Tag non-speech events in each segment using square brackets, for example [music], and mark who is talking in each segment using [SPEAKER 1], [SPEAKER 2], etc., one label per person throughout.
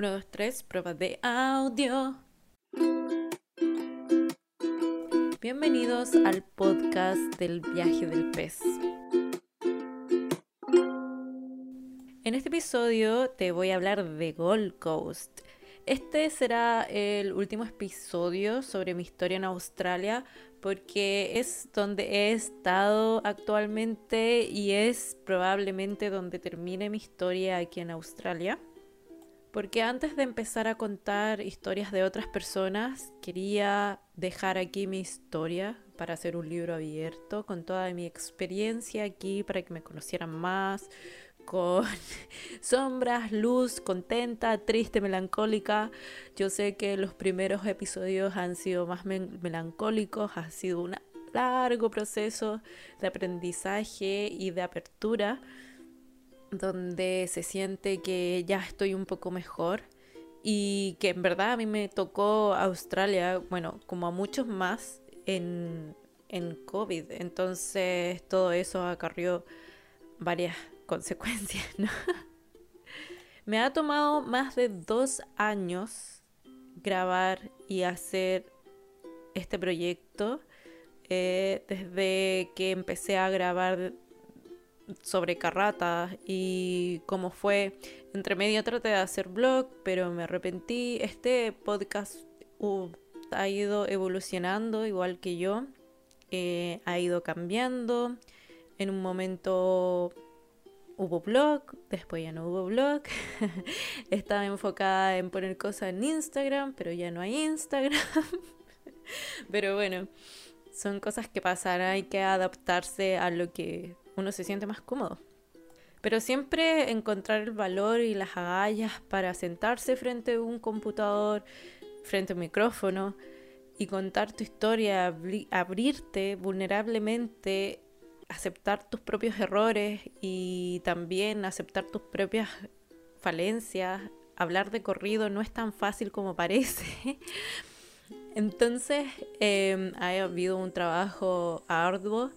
[SPEAKER 1] 1, 2, 3, pruebas de audio. Bienvenidos al podcast del viaje del pez. En este episodio te voy a hablar de Gold Coast. Este será el último episodio sobre mi historia en Australia porque es donde he estado actualmente y es probablemente donde termine mi historia aquí en Australia. Porque antes de empezar a contar historias de otras personas, quería dejar aquí mi historia para hacer un libro abierto con toda mi experiencia aquí para que me conocieran más, con [laughs] sombras, luz, contenta, triste, melancólica. Yo sé que los primeros episodios han sido más melancólicos, ha sido un largo proceso de aprendizaje y de apertura donde se siente que ya estoy un poco mejor y que en verdad a mí me tocó Australia, bueno, como a muchos más en, en COVID. Entonces todo eso acarrió varias [laughs] consecuencias, ¿no? [laughs] me ha tomado más de dos años grabar y hacer este proyecto. Eh, desde que empecé a grabar sobre Carrata y cómo fue. Entre medio traté de hacer blog, pero me arrepentí. Este podcast uh, ha ido evolucionando igual que yo. Eh, ha ido cambiando. En un momento hubo blog, después ya no hubo blog. [laughs] Estaba enfocada en poner cosas en Instagram, pero ya no hay Instagram. [laughs] pero bueno, son cosas que pasan, hay que adaptarse a lo que uno se siente más cómodo. Pero siempre encontrar el valor y las agallas para sentarse frente a un computador, frente a un micrófono y contar tu historia, abrirte vulnerablemente, aceptar tus propios errores y también aceptar tus propias falencias. Hablar de corrido no es tan fácil como parece. [laughs] Entonces eh, ha habido un trabajo arduo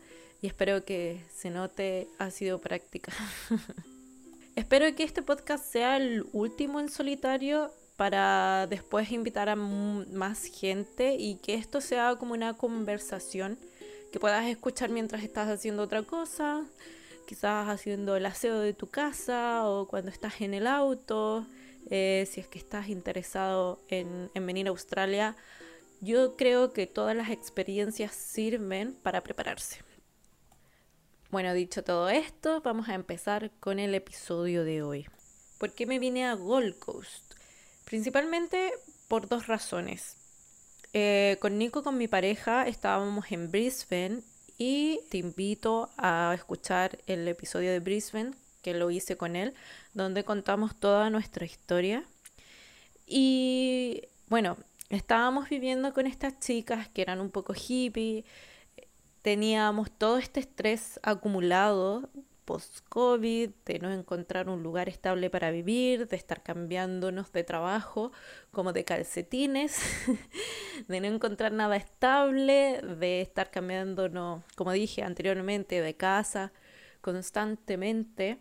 [SPEAKER 1] y espero que se note ha sido práctica. [laughs] espero que este podcast sea el último en solitario para después invitar a más gente y que esto sea como una conversación que puedas escuchar mientras estás haciendo otra cosa, quizás haciendo el aseo de tu casa o cuando estás en el auto, eh, si es que estás interesado en, en venir a Australia. Yo creo que todas las experiencias sirven para prepararse. Bueno, dicho todo esto, vamos a empezar con el episodio de hoy. ¿Por qué me vine a Gold Coast? Principalmente por dos razones. Eh, con Nico, con mi pareja, estábamos en Brisbane y te invito a escuchar el episodio de Brisbane que lo hice con él, donde contamos toda nuestra historia. Y bueno, estábamos viviendo con estas chicas que eran un poco hippie, teníamos todo este estrés acumulado post-COVID, de no encontrar un lugar estable para vivir, de estar cambiándonos de trabajo como de calcetines, [laughs] de no encontrar nada estable, de estar cambiándonos, como dije anteriormente, de casa constantemente.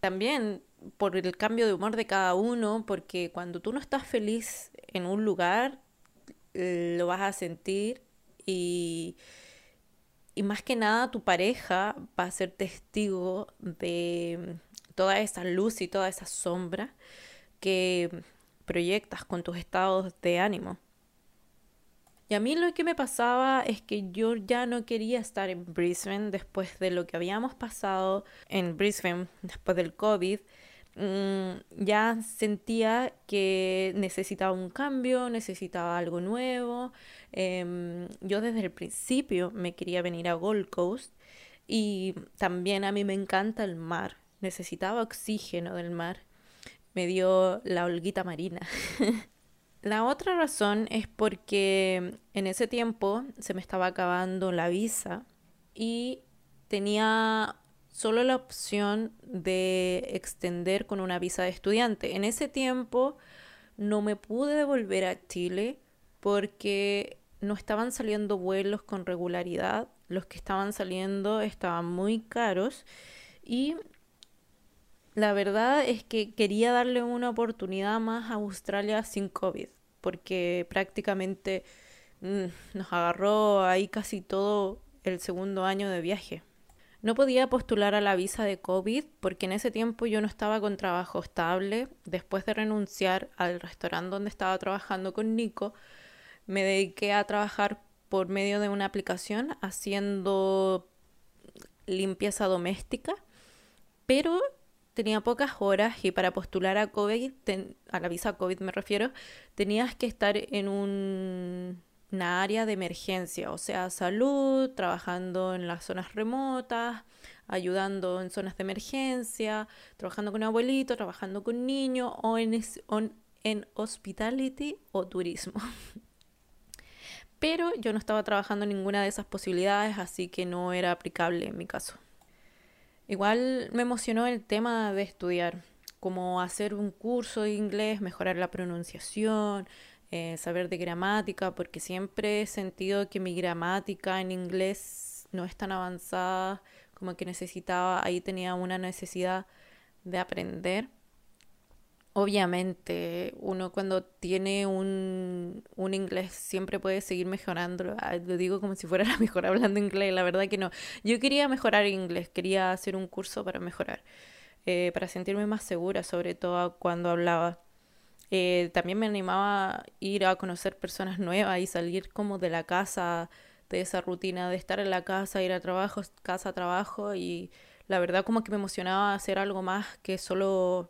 [SPEAKER 1] También por el cambio de humor de cada uno, porque cuando tú no estás feliz en un lugar, eh, lo vas a sentir y y más que nada tu pareja va a ser testigo de toda esa luz y toda esa sombra que proyectas con tus estados de ánimo. Y a mí lo que me pasaba es que yo ya no quería estar en Brisbane después de lo que habíamos pasado en Brisbane después del COVID. Mm, ya sentía que necesitaba un cambio, necesitaba algo nuevo. Em, yo desde el principio me quería venir a Gold Coast y también a mí me encanta el mar. Necesitaba oxígeno del mar. Me dio la holguita marina. [laughs] la otra razón es porque en ese tiempo se me estaba acabando la visa y tenía solo la opción de extender con una visa de estudiante. En ese tiempo no me pude devolver a Chile porque no estaban saliendo vuelos con regularidad. Los que estaban saliendo estaban muy caros y la verdad es que quería darle una oportunidad más a Australia sin COVID, porque prácticamente mm, nos agarró ahí casi todo el segundo año de viaje. No podía postular a la visa de COVID porque en ese tiempo yo no estaba con trabajo estable. Después de renunciar al restaurante donde estaba trabajando con Nico, me dediqué a trabajar por medio de una aplicación haciendo limpieza doméstica, pero tenía pocas horas y para postular a COVID, a la visa COVID me refiero, tenías que estar en un, una área de emergencia, o sea, salud, trabajando en las zonas remotas, ayudando en zonas de emergencia, trabajando con abuelito, trabajando con niños o en, en hospitality o turismo. [laughs] Pero yo no estaba trabajando en ninguna de esas posibilidades, así que no era aplicable en mi caso. Igual me emocionó el tema de estudiar, como hacer un curso de inglés, mejorar la pronunciación, eh, saber de gramática, porque siempre he sentido que mi gramática en inglés no es tan avanzada como que necesitaba, ahí tenía una necesidad de aprender. Obviamente, uno cuando tiene un, un, inglés siempre puede seguir mejorando. Ah, lo digo como si fuera [laughs] la mejor hablando inglés, la verdad que no. Yo quería mejorar inglés, quería hacer un curso para mejorar, eh, para sentirme más segura, sobre todo cuando hablaba. Eh, también me animaba a ir a conocer personas nuevas y salir como de la casa, de esa rutina de estar en la casa, ir a trabajo, casa, trabajo y la verdad como que me emocionaba hacer algo más que solo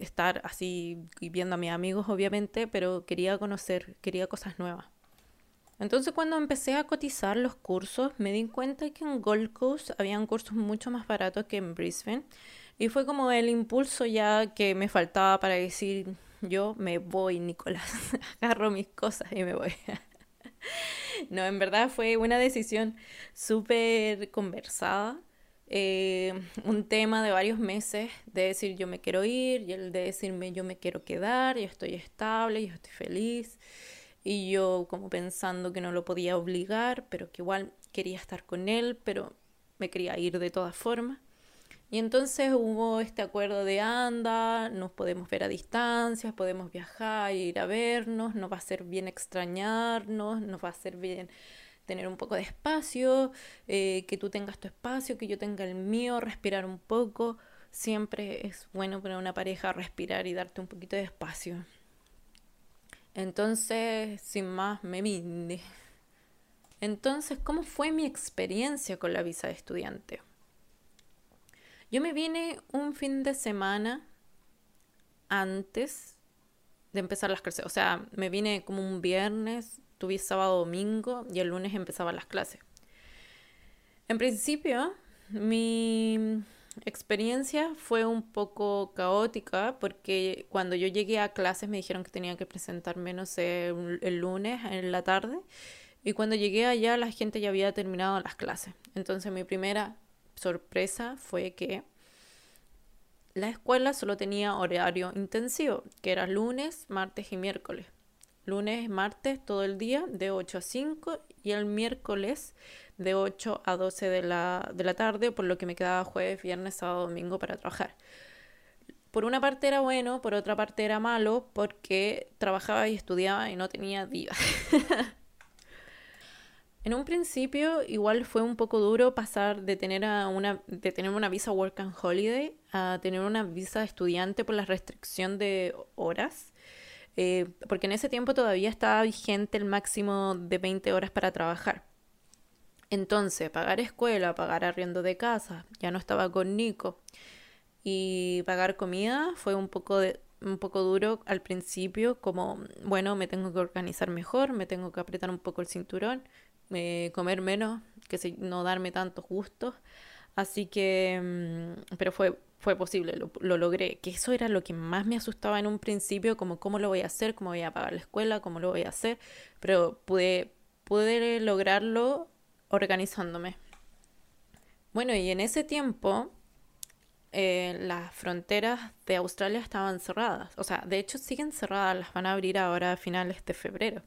[SPEAKER 1] estar así viendo a mis amigos, obviamente, pero quería conocer, quería cosas nuevas. Entonces cuando empecé a cotizar los cursos, me di cuenta que en Gold Coast habían cursos mucho más baratos que en Brisbane. Y fue como el impulso ya que me faltaba para decir, yo me voy, Nicolás, [laughs] agarro mis cosas y me voy. [laughs] no, en verdad fue una decisión súper conversada eh, un tema de varios meses de decir yo me quiero ir y el de decirme yo me quiero quedar, yo estoy estable, yo estoy feliz y yo como pensando que no lo podía obligar, pero que igual quería estar con él, pero me quería ir de todas formas. Y entonces hubo este acuerdo de anda, nos podemos ver a distancia, podemos viajar, ir a vernos, nos va a ser bien extrañarnos, nos va a ser bien tener un poco de espacio, eh, que tú tengas tu espacio, que yo tenga el mío, respirar un poco. Siempre es bueno para una pareja respirar y darte un poquito de espacio. Entonces, sin más, me vine. Entonces, ¿cómo fue mi experiencia con la visa de estudiante? Yo me vine un fin de semana antes de empezar las clases. O sea, me vine como un viernes, tuve sábado, domingo y el lunes empezaban las clases. En principio, mi experiencia fue un poco caótica porque cuando yo llegué a clases me dijeron que tenía que presentarme, no sé, el lunes en la tarde. Y cuando llegué allá la gente ya había terminado las clases. Entonces mi primera sorpresa fue que la escuela solo tenía horario intensivo, que era lunes, martes y miércoles lunes, martes, todo el día, de 8 a 5, y el miércoles de 8 a 12 de la, de la tarde, por lo que me quedaba jueves, viernes, sábado, domingo para trabajar. Por una parte era bueno, por otra parte era malo, porque trabajaba y estudiaba y no tenía vida. [laughs] en un principio igual fue un poco duro pasar de tener, una, de tener una visa Work and Holiday a tener una visa estudiante por la restricción de horas. Eh, porque en ese tiempo todavía estaba vigente el máximo de 20 horas para trabajar. Entonces, pagar escuela, pagar arriendo de casa, ya no estaba con Nico. Y pagar comida fue un poco, de, un poco duro al principio, como, bueno, me tengo que organizar mejor, me tengo que apretar un poco el cinturón, eh, comer menos, que no darme tantos gustos. Así que, mm, pero fue, fue posible, lo, logré. Que eso era lo que más me asustaba en un principio, como cómo lo voy a hacer, cómo voy a pagar la escuela, cómo lo voy a hacer. Pero pude, pude lograrlo organizándome. Bueno, y en ese tiempo eh, las fronteras de Australia estaban cerradas. O sea, de hecho siguen cerradas, las van a abrir ahora a finales de febrero.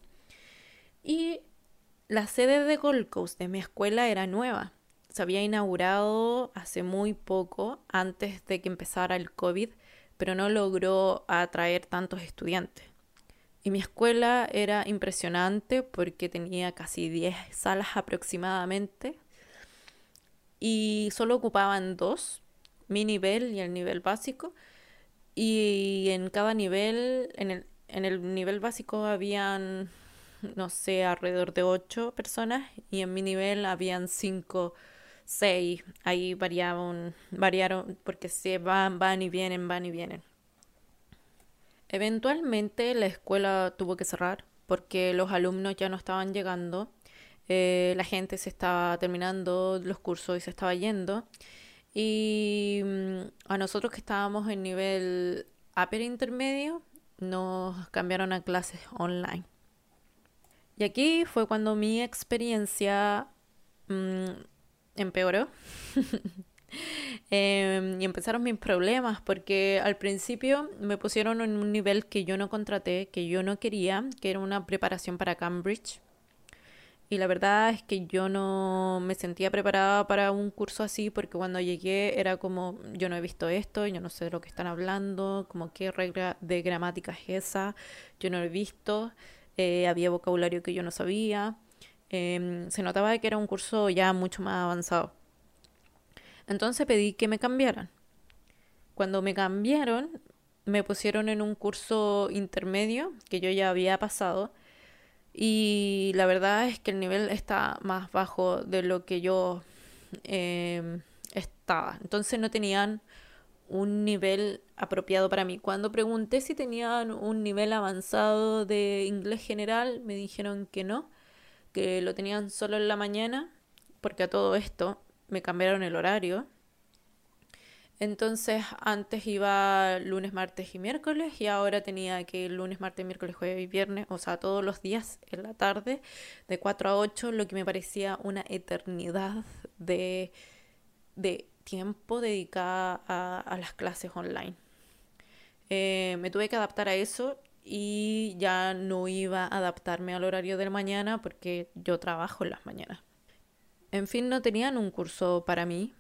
[SPEAKER 1] Y la sede de Gold Coast de mi escuela era nueva se había inaugurado hace muy poco, antes de que empezara el COVID, pero no logró atraer tantos estudiantes. Y mi escuela era impresionante porque tenía casi 10 salas aproximadamente y solo ocupaban dos, mi nivel y el nivel básico. Y en cada nivel, en el, en el nivel básico habían, no sé, alrededor de ocho personas y en mi nivel habían cinco, seis. Ahí variaban, variaron porque se van, van y vienen, van y vienen. Eventualmente la escuela tuvo que cerrar porque los alumnos ya no estaban llegando, eh, la gente se estaba terminando los cursos y se estaba yendo. Y mm, a nosotros que estábamos en nivel upper intermedio, nos cambiaron a clases online. Y aquí fue cuando mi experiencia mm, empeoró. [laughs] Em, y empezaron mis problemas porque al principio me pusieron en un nivel que yo no contraté, que yo no quería, que era una preparación para Cambridge. Y la verdad es que yo no me sentía preparada para un curso así porque cuando llegué era como, yo no he visto esto, yo no sé de lo que están hablando, como qué regla de gramática es esa, yo no he visto, eh, había vocabulario que yo no sabía. Em, se notaba que era un curso ya mucho más avanzado. Entonces pedí que me cambiaran. Cuando me cambiaron, me pusieron en un curso intermedio que yo ya había pasado y la verdad es que el nivel está más bajo de lo que yo em, estaba. Entonces no tenían un nivel apropiado para mí. Cuando pregunté si tenían un nivel avanzado de inglés general, me dijeron que no, que lo tenían solo en la mañana, porque a todo esto me cambiaron el horario entonces antes iba lunes, martes y miércoles y ahora tenía que ir lunes, martes, miércoles, jueves y viernes, o sea, todos los días en la tarde, de 4 a 8, lo que me parecía una eternidad de, de tiempo dedicada a, las clases online. Eh, me tuve que adaptar a eso y ya no iba a adaptarme al horario de la mañana porque yo trabajo en las mañanas. En fin, no tenían un curso para mí,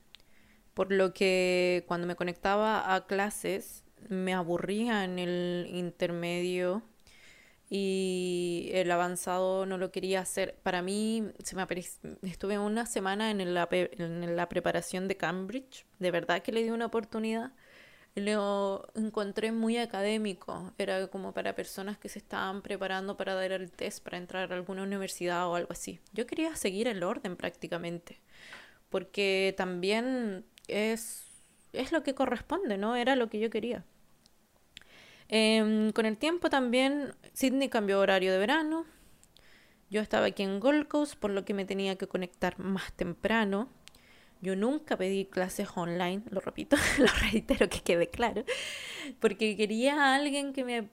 [SPEAKER 1] por lo que cuando me conectaba a clases me aburría en el intermedio y el avanzado no lo quería hacer. Para mí, estuve una semana en la preparación de Cambridge, de verdad que le di una oportunidad. Lo encontré muy académico, era como para personas que se estaban preparando para dar el test para entrar a alguna universidad o algo así. Yo quería seguir el orden prácticamente, porque también es, es lo que corresponde, ¿no? Era lo que yo quería. Em, con el tiempo también Sydney cambió horario de verano. Yo estaba aquí en Gold Coast, por lo que me tenía que conectar más temprano. Yo nunca pedí clases online, lo repito, [laughs] lo reitero que quede claro, porque quería a alguien que me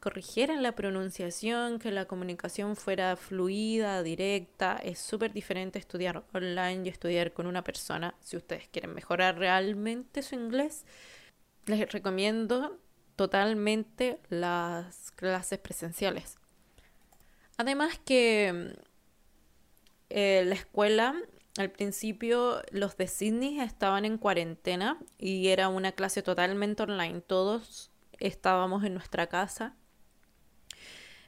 [SPEAKER 1] corrigiera en la pronunciación, que la comunicación fuera fluida, directa. Es súper diferente estudiar online y estudiar con una persona. Si ustedes quieren mejorar realmente su inglés, les recomiendo totalmente las clases presenciales. Además que eh, la escuela al principio los de Sydney estaban en cuarentena y era una clase totalmente online. Todos estábamos en nuestra casa.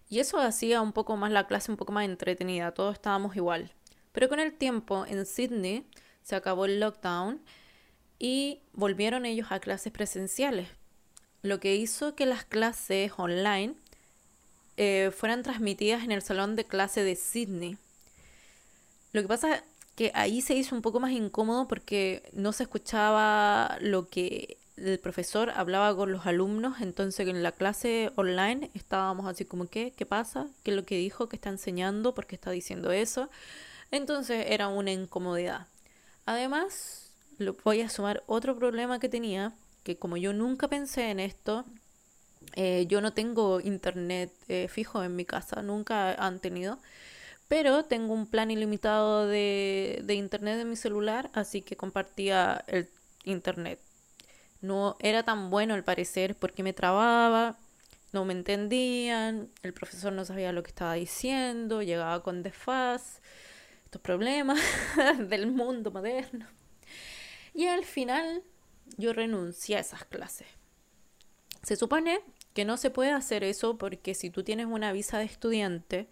[SPEAKER 1] Y eso hacía un poco más la clase un poco más entretenida. Todos estábamos igual. Pero con el tiempo en Sydney se acabó el lockdown y volvieron ellos a clases presenciales. Lo que hizo que las clases online eh, fueran transmitidas en el salón de clase de Sydney. Lo que pasa que ahí se hizo un poco más incómodo porque no se escuchaba lo que el profesor hablaba con los alumnos, entonces en la clase online estábamos así como, ¿qué? ¿Qué pasa? ¿Qué es lo que dijo? ¿Qué está enseñando? ¿Por qué está diciendo eso? Entonces era una incomodidad. Además, lo voy a sumar otro problema que tenía, que como yo nunca pensé en esto, eh, yo no tengo internet eh, fijo en mi casa, nunca han tenido pero tengo un plan ilimitado de, internet en mi celular, así que compartía el internet. No era tan bueno al parecer porque me trababa, no me entendían, el profesor no sabía lo que estaba diciendo, llegaba con desfaz. estos problemas [laughs] del mundo moderno. Y al final yo renuncié a esas clases. Se supone que no se puede hacer eso porque si tú tienes una visa de estudiante,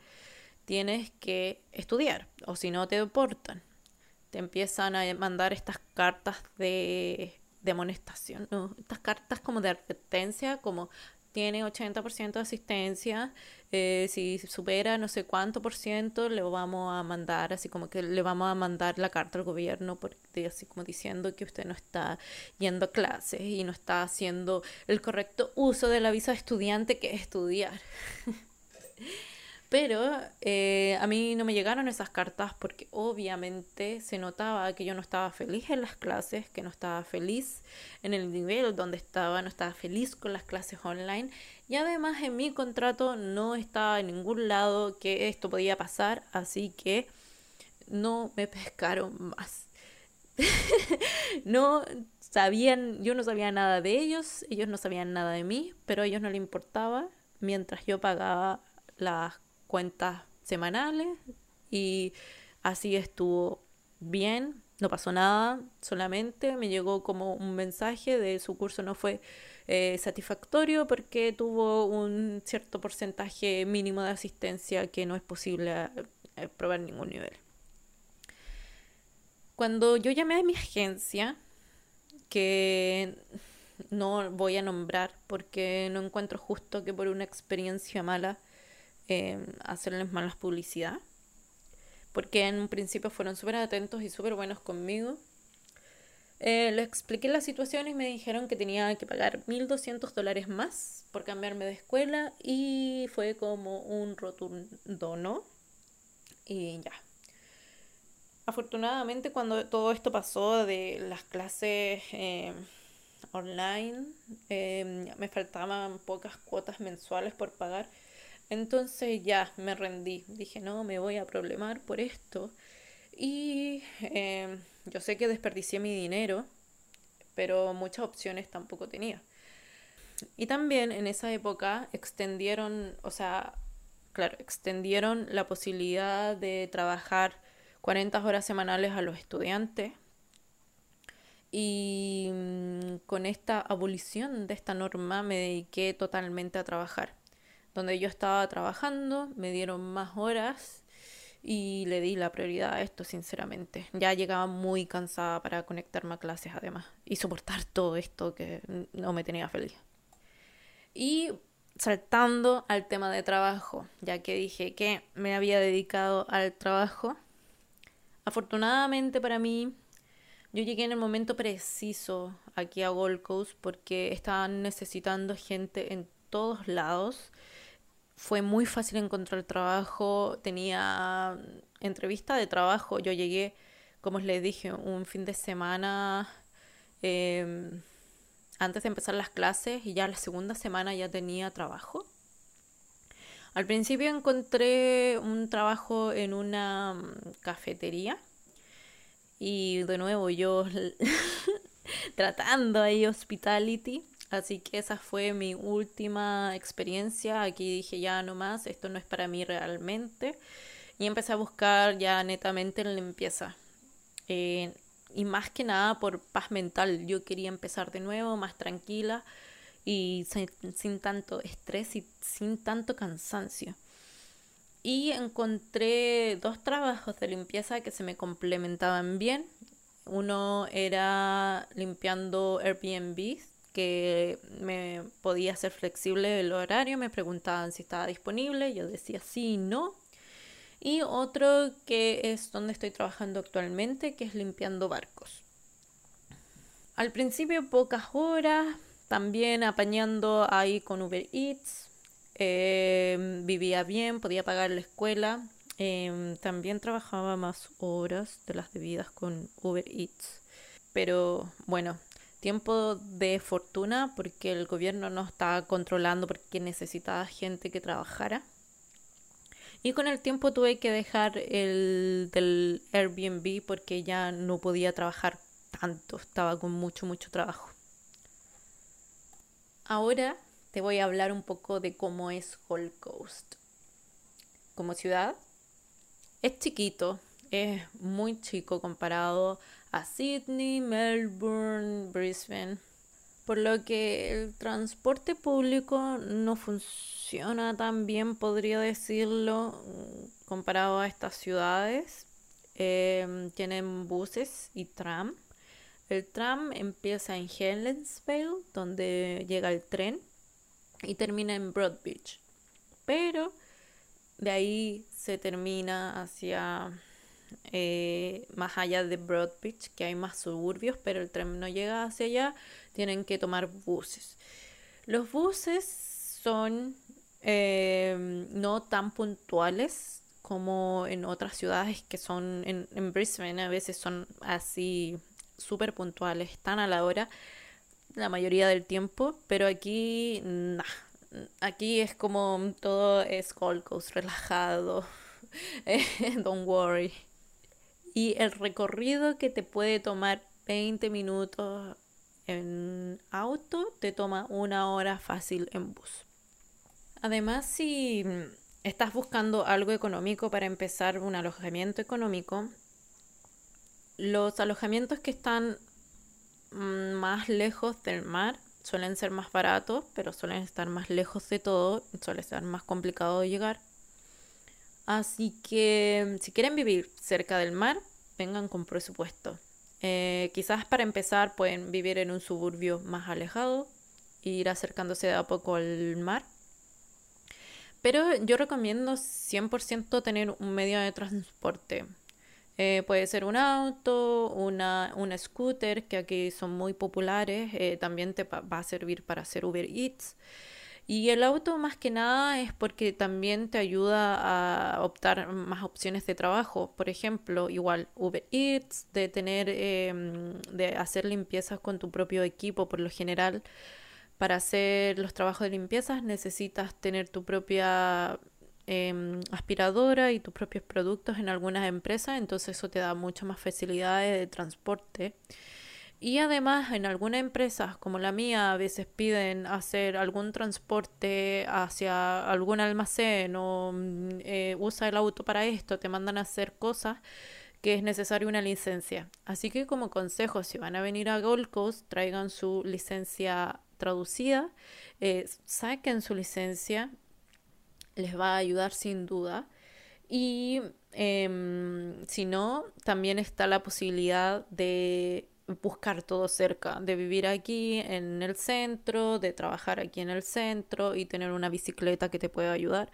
[SPEAKER 1] tienes que estudiar o si no te deportan. Te empiezan a mandar estas cartas de, de amonestación, estas cartas como de advertencia, como tiene 80% de asistencia, eh, si supera no sé cuánto por ciento, le vamos a mandar, así como que le vamos a mandar la carta al gobierno, porque, así como diciendo que usted no está yendo a clases y no está haciendo el correcto uso de la visa de estudiante que es estudiar. [laughs] Pero eh, a mí no me llegaron esas cartas porque obviamente se notaba que yo no estaba feliz en las clases, que no estaba feliz en el nivel donde estaba, no estaba feliz con las clases online. Y además en mi contrato no estaba en ningún lado que esto podía pasar, así que no me pescaron más. [laughs] no sabían, yo no sabía nada de ellos, ellos no sabían nada de mí, pero a ellos no les importaba mientras yo pagaba las cuentas semanales y así estuvo bien, no pasó nada, solamente me llegó como un mensaje de su curso no fue eh, satisfactorio porque tuvo un cierto porcentaje mínimo de asistencia que no es posible eh, probar ningún nivel. Cuando yo llamé a mi agencia, que no voy a nombrar porque no encuentro justo que por una experiencia mala eh, hacerles malas publicidad. Porque en un principio fueron súper atentos y súper buenos conmigo. Eh, les expliqué la situación y me dijeron que tenía que pagar 1.200 dólares más por cambiarme de escuela y fue como un rotundo no. Y ya. Afortunadamente cuando todo esto pasó de las clases eh, online, eh, me faltaban pocas cuotas mensuales por pagar entonces ya me rendí, dije, no, me voy a problemar por esto. Y em, yo sé que desperdicié mi dinero, pero muchas opciones tampoco tenía. Y también en esa época extendieron, o sea, claro, extendieron la posibilidad de trabajar 40 horas semanales a los estudiantes. Y mm, con esta abolición de esta norma me dediqué totalmente a trabajar donde yo estaba trabajando, me dieron más horas y le di la prioridad a esto, sinceramente. Ya llegaba muy cansada para conectarme a clases además y soportar todo esto que no me tenía feliz. Y saltando al tema de trabajo, ya que dije que me había dedicado al trabajo, afortunadamente para mí, yo llegué en el momento preciso aquí a Gold Coast porque estaban necesitando gente en todos lados. Fue muy fácil encontrar trabajo, tenía entrevista de trabajo, yo llegué, como les dije, un fin de semana em, antes de empezar las clases y ya la segunda semana ya tenía trabajo. Al principio encontré un trabajo en una mm, cafetería y de nuevo yo [laughs] tratando ahí hospitality Así que esa fue mi última experiencia. Aquí dije ya no más, esto no es para mí realmente. Y empecé a buscar ya netamente en limpieza. Eh, y más que nada por paz mental. Yo quería empezar de nuevo, más tranquila y sin, sin tanto estrés y sin tanto cansancio. Y encontré dos trabajos de limpieza que se me complementaban bien. Uno era limpiando Airbnb que me podía ser flexible el horario, me preguntaban si estaba disponible, yo decía sí, no. Y otro que es donde estoy trabajando actualmente, que es limpiando barcos. Al principio pocas horas, también apañando ahí con Uber Eats. Em, vivía bien, podía pagar la escuela. Em, también trabajaba más horas de las debidas con Uber Eats. Pero bueno, tiempo de fortuna porque el gobierno no estaba controlando porque necesitaba gente que trabajara. Y con el tiempo tuve que dejar el del Airbnb porque ya no podía trabajar tanto, estaba con mucho, mucho trabajo. Ahora te voy a hablar un poco de cómo es Gold Coast. Como ciudad, es chiquito, es muy chico comparado a Sydney, Melbourne, Brisbane. Por lo que el transporte público no funciona tan bien, podría decirlo, comparado a estas ciudades. Em, tienen buses y tram. El tram empieza en Helensvale, donde llega el tren, y termina en Broadbeach. Pero de ahí se termina hacia eh, más allá de Broadbeach, que hay más suburbios, pero el tren no llega hacia allá, tienen que tomar buses. Los buses son eh, no tan puntuales como en otras ciudades que son en, en Brisbane, a veces son así súper puntuales, están a la hora la mayoría del tiempo, pero aquí, nah, aquí es como todo es Gold relajado, [laughs] don't worry. Y el recorrido que te puede tomar 20 minutos en auto, te toma una hora fácil en bus. Además, si estás buscando algo económico para empezar un alojamiento económico, los alojamientos que están mm, más lejos del mar suelen ser más baratos, pero suelen estar más lejos de todo, suele ser más complicado de llegar. Así que si quieren vivir cerca del mar, vengan con presupuesto. Eh, quizás para empezar pueden vivir en un suburbio más alejado e ir acercándose de a poco al mar. Pero yo recomiendo 100% tener un medio de transporte. Eh, puede ser un auto, una, un scooter, que aquí son muy populares. Eh, también te va a servir para hacer Uber Eats. Y el auto más que nada es porque también te ayuda a optar más opciones de trabajo. Por ejemplo, igual Uber Eats, de tener, em, de hacer limpiezas con tu propio equipo por lo general. Para hacer los trabajos de limpiezas necesitas tener tu propia em, aspiradora y tus propios productos en algunas empresas, entonces eso te da muchas más facilidades de transporte. Y además en algunas empresas como la mía a veces piden hacer algún transporte hacia algún almacén o mm, eh, usa el auto para esto, te mandan a hacer cosas que es necesaria una licencia. Así que como consejo, si van a venir a Gold Coast, traigan su licencia traducida, eh, saquen su licencia, les va a ayudar sin duda. Y em, si no, también está la posibilidad de buscar todo cerca, de vivir aquí en el centro, de trabajar aquí en el centro y tener una bicicleta que te pueda ayudar.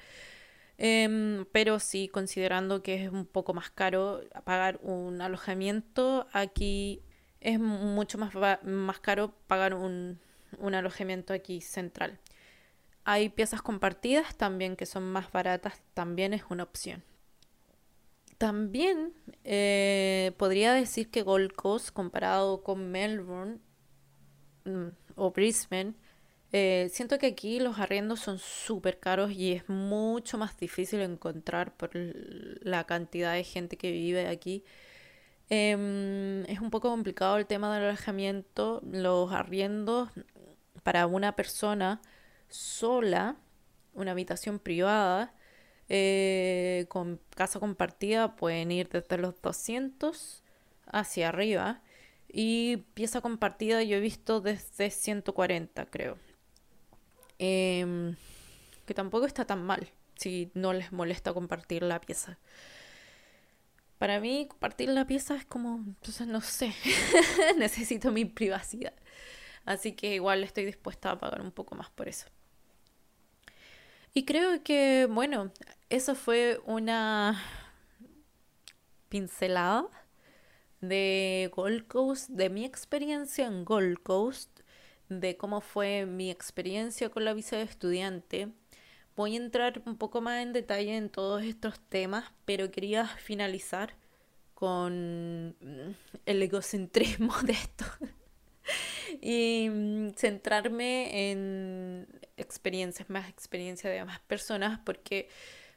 [SPEAKER 1] Em, pero sí, considerando que es un poco más caro pagar un alojamiento, aquí es mucho más, más caro pagar un, un alojamiento aquí central. Hay piezas compartidas también que son más baratas, también es una opción. También eh, podría decir que Gold Coast comparado con Melbourne mm, o Brisbane, eh, siento que aquí los arriendos son súper caros y es mucho más difícil encontrar por la cantidad de gente que vive aquí. Em, es un poco complicado el tema del alojamiento. Los arriendos para una persona sola, una habitación privada, eh, con casa compartida pueden ir desde los 200 hacia arriba. Y pieza compartida yo he visto desde 140, creo. Em, que tampoco está tan mal si no les molesta compartir la pieza. Para mí compartir la pieza es como, entonces no sé, [laughs] necesito mi privacidad. Así que igual estoy dispuesta a pagar un poco más por eso. Y creo que, bueno, eso fue una pincelada de Gold Coast, de mi experiencia en Gold Coast, de cómo fue mi experiencia con la visa de estudiante. Voy a entrar un poco más en detalle en todos estos temas, pero quería finalizar con el egocentrismo [laughs] de esto y mm, centrarme en experiencias, más experiencia de más personas, porque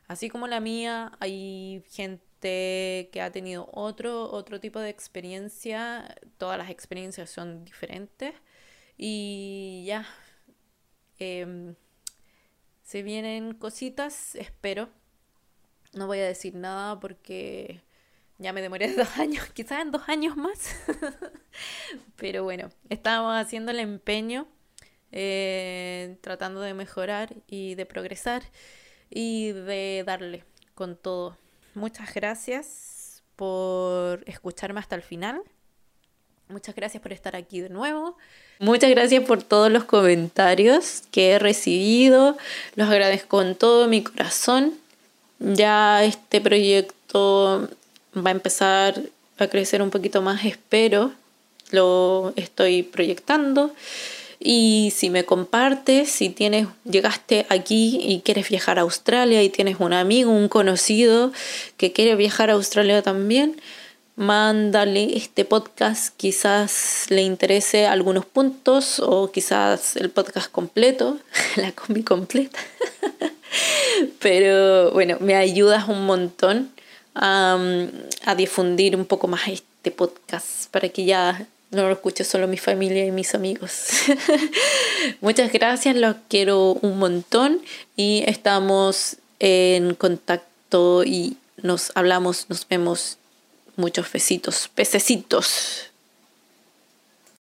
[SPEAKER 1] así como la mía, hay gente que ha tenido otro, otro tipo de experiencia, todas las experiencias son diferentes y ya, em, se vienen cositas, espero. No voy a decir nada porque ya me demoré [laughs] dos años, quizás en dos años más. [laughs] Pero bueno, estábamos haciendo el empeño, eh, tratando de mejorar y de progresar y de darle con todo. Muchas gracias por escucharme hasta el final. Muchas gracias por estar aquí de nuevo. Muchas gracias por todos los comentarios que he recibido. Los agradezco con todo mi corazón. Ya este proyecto va a empezar a crecer un poquito más, espero. Lo estoy proyectando. Y si me compartes, si tienes, llegaste aquí y quieres viajar a Australia y tienes un amigo, un conocido que quiere viajar a Australia también, mándale este podcast, quizás le interese algunos puntos o quizás el podcast completo, [laughs] la combi completa. [laughs] Pero bueno, me ayudas un montón a, a difundir un poco más este podcast para que ya no lo escuche solo mi familia y mis amigos. [laughs] Muchas gracias, los quiero un montón y estamos en contacto y nos hablamos, nos vemos Muchos besitos, pececitos.